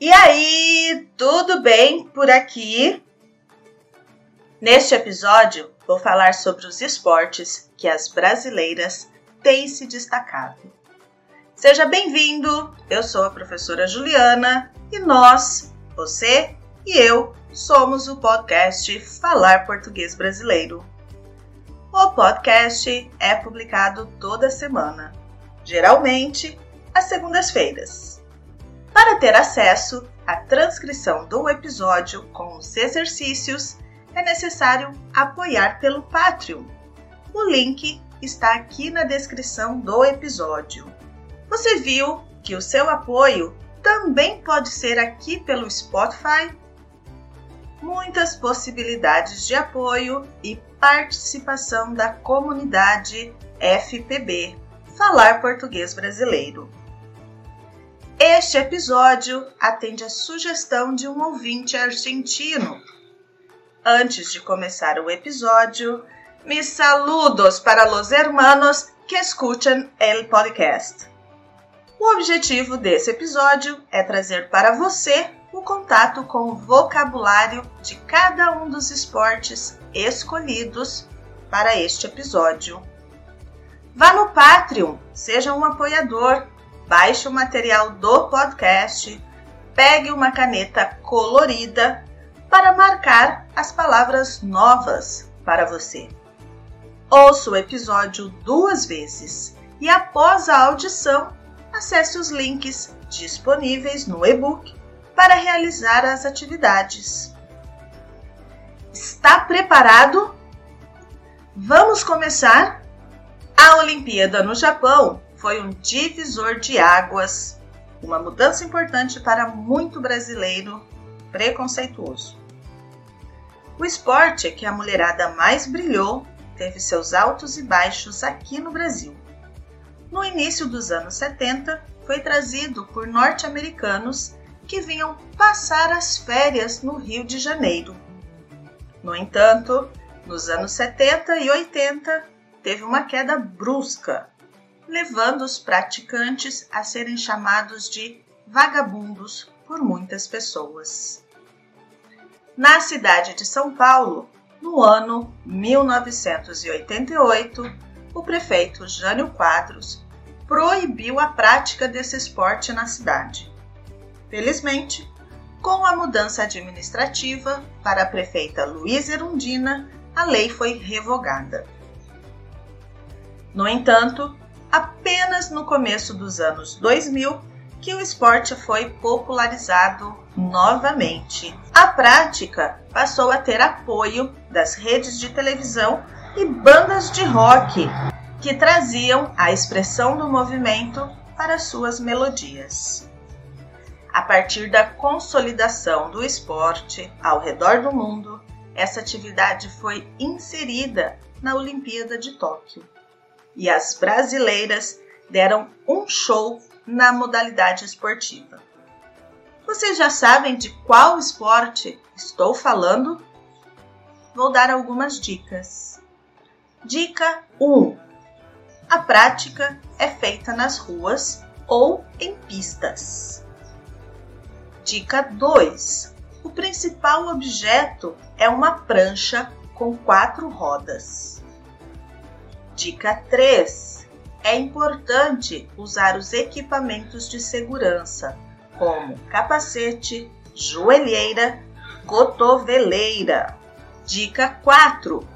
E aí, tudo bem por aqui? Neste episódio, vou falar sobre os esportes que as brasileiras têm se destacado. Seja bem-vindo! Eu sou a professora Juliana e nós, você e eu, somos o podcast Falar Português Brasileiro. O podcast é publicado toda semana, geralmente às segundas-feiras. Para ter acesso à transcrição do episódio com os exercícios, é necessário apoiar pelo Patreon. O link está aqui na descrição do episódio. Você viu que o seu apoio também pode ser aqui pelo Spotify? Muitas possibilidades de apoio e participação da comunidade FPB Falar Português Brasileiro. Este episódio atende a sugestão de um ouvinte argentino. Antes de começar o episódio, mis saludos para los hermanos que escuchan el podcast. O objetivo desse episódio é trazer para você o contato com o vocabulário de cada um dos esportes escolhidos para este episódio. Vá no Patreon, seja um apoiador baixe o material do podcast, pegue uma caneta colorida para marcar as palavras novas para você. Ouça o episódio duas vezes e, após a audição, acesse os links disponíveis no e-book para realizar as atividades. Está preparado? Vamos começar? A Olimpíada no Japão foi um divisor de águas, uma mudança importante para muito brasileiro preconceituoso. O esporte que a mulherada mais brilhou teve seus altos e baixos aqui no Brasil. No início dos anos 70, foi trazido por norte-americanos que vinham passar as férias no Rio de Janeiro. No entanto, nos anos 70 e 80, teve uma queda brusca levando os praticantes a serem chamados de vagabundos por muitas pessoas. Na cidade de São Paulo, no ano 1988, o prefeito Jânio Quadros proibiu a prática desse esporte na cidade. Felizmente, com a mudança administrativa para a prefeita Luísa Erundina, a lei foi revogada. No entanto, apenas no começo dos anos 2000 que o esporte foi popularizado novamente. A prática passou a ter apoio das redes de televisão e bandas de rock que traziam a expressão do movimento para suas melodias. A partir da consolidação do esporte ao redor do mundo, essa atividade foi inserida na Olimpíada de Tóquio e as brasileiras deram um show na modalidade esportiva. Vocês já sabem de qual esporte estou falando? Vou dar algumas dicas. Dica 1: A prática é feita nas ruas ou em pistas. Dica 2: O principal objeto é uma prancha com quatro rodas. Dica 3. É importante usar os equipamentos de segurança, como capacete, joelheira, cotoveleira. Dica 4.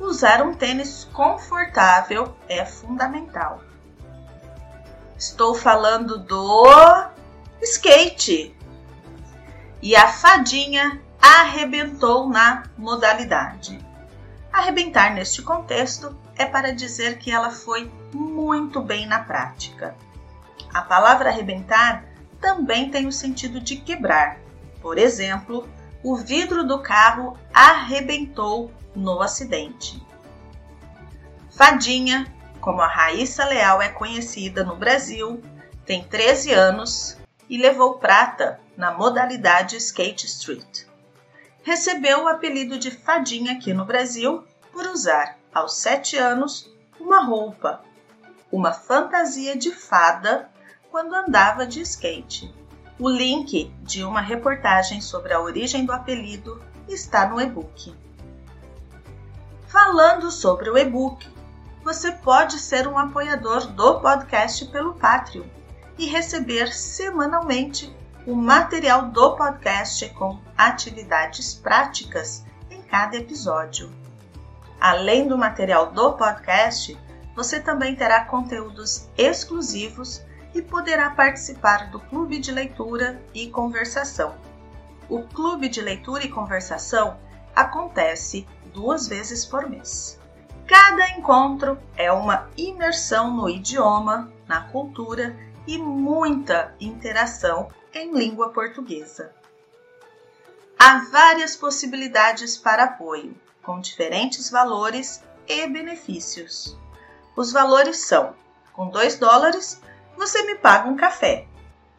Usar um tênis confortável é fundamental. Estou falando do skate. E a fadinha arrebentou na modalidade. Arrebentar neste contexto é para dizer que ela foi muito bem na prática. A palavra arrebentar também tem o sentido de quebrar. Por exemplo, o vidro do carro arrebentou no acidente. Fadinha, como a Raíssa Leal é conhecida no Brasil, tem 13 anos e levou prata na modalidade Skate Street. Recebeu o apelido de Fadinha aqui no Brasil por usar aos sete anos, uma roupa, uma fantasia de fada quando andava de skate. O link de uma reportagem sobre a origem do apelido está no e-book. Falando sobre o e-book, você pode ser um apoiador do podcast pelo Patreon e receber semanalmente o material do podcast com atividades práticas em cada episódio. Além do material do podcast, você também terá conteúdos exclusivos e poderá participar do Clube de Leitura e Conversação. O Clube de Leitura e Conversação acontece duas vezes por mês. Cada encontro é uma imersão no idioma, na cultura e muita interação em língua portuguesa. Há várias possibilidades para apoio, com diferentes valores e benefícios. Os valores são: com 2 dólares, você me paga um café.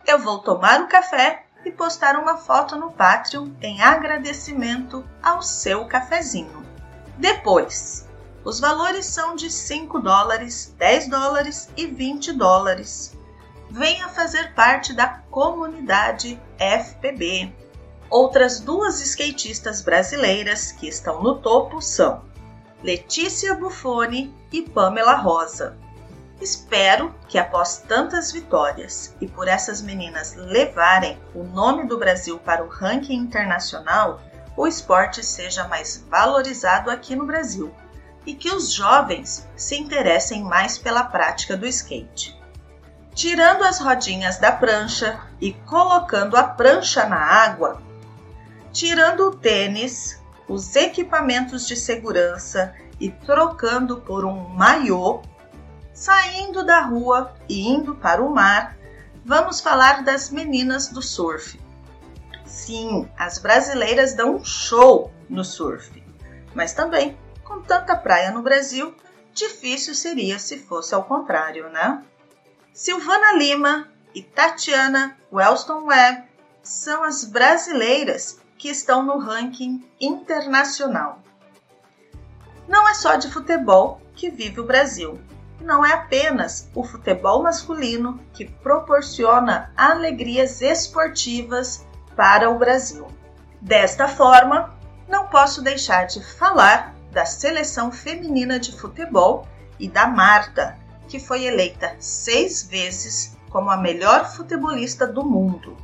Eu vou tomar o um café e postar uma foto no Patreon em agradecimento ao seu cafezinho. Depois, os valores são de 5 dólares, 10 dólares e 20 dólares. Venha fazer parte da comunidade FPB. Outras duas skatistas brasileiras que estão no topo são Letícia Buffoni e Pamela Rosa. Espero que após tantas vitórias e por essas meninas levarem o nome do Brasil para o ranking internacional, o esporte seja mais valorizado aqui no Brasil e que os jovens se interessem mais pela prática do skate. Tirando as rodinhas da prancha e colocando a prancha na água, tirando o tênis, os equipamentos de segurança e trocando por um maiô, saindo da rua e indo para o mar, vamos falar das meninas do surf. Sim, as brasileiras dão um show no surf, mas também com tanta praia no Brasil, difícil seria se fosse ao contrário, né? Silvana Lima e Tatiana Wellston Webb são as brasileiras que estão no ranking internacional. Não é só de futebol que vive o Brasil. Não é apenas o futebol masculino que proporciona alegrias esportivas para o Brasil. Desta forma, não posso deixar de falar da seleção feminina de futebol e da Marta, que foi eleita seis vezes como a melhor futebolista do mundo.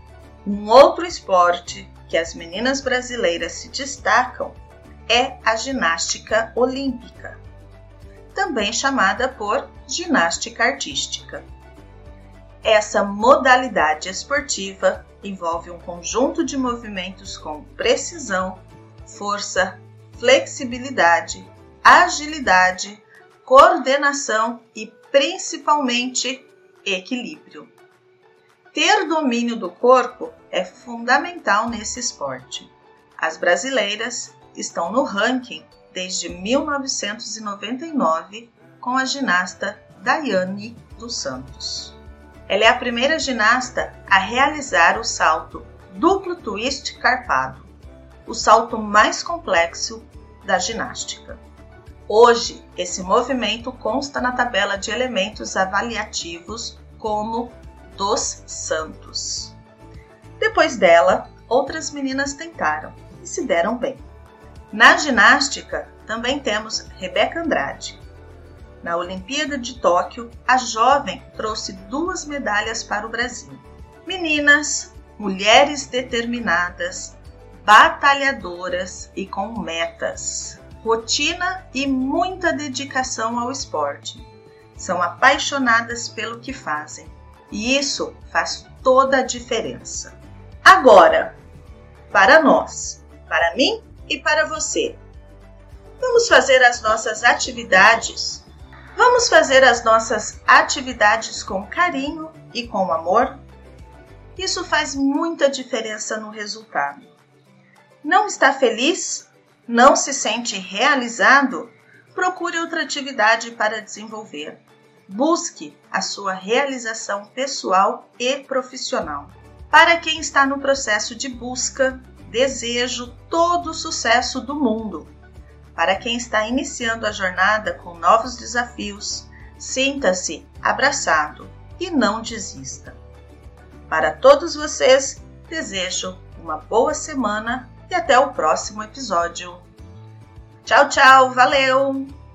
Um outro esporte que as meninas brasileiras se destacam é a ginástica olímpica, também chamada por ginástica artística. Essa modalidade esportiva envolve um conjunto de movimentos com precisão, força, flexibilidade, agilidade, coordenação e principalmente equilíbrio. Ter domínio do corpo é fundamental nesse esporte. As brasileiras estão no ranking desde 1999 com a ginasta Daiane dos Santos. Ela é a primeira ginasta a realizar o salto duplo twist carpado o salto mais complexo da ginástica. Hoje, esse movimento consta na tabela de elementos avaliativos como dos santos. Depois dela, outras meninas tentaram e se deram bem. Na ginástica, também temos Rebeca Andrade. Na Olimpíada de Tóquio, a jovem trouxe duas medalhas para o Brasil. Meninas, mulheres determinadas, batalhadoras e com metas, rotina e muita dedicação ao esporte. São apaixonadas pelo que fazem e isso faz toda a diferença. Agora, para nós, para mim e para você, vamos fazer as nossas atividades. Vamos fazer as nossas atividades com carinho e com amor? Isso faz muita diferença no resultado não está feliz, não se sente realizado, procure outra atividade para desenvolver. Busque a sua realização pessoal e profissional. Para quem está no processo de busca, desejo todo o sucesso do mundo. Para quem está iniciando a jornada com novos desafios, sinta-se abraçado e não desista. Para todos vocês, desejo uma boa semana e até o próximo episódio. Tchau, tchau, valeu!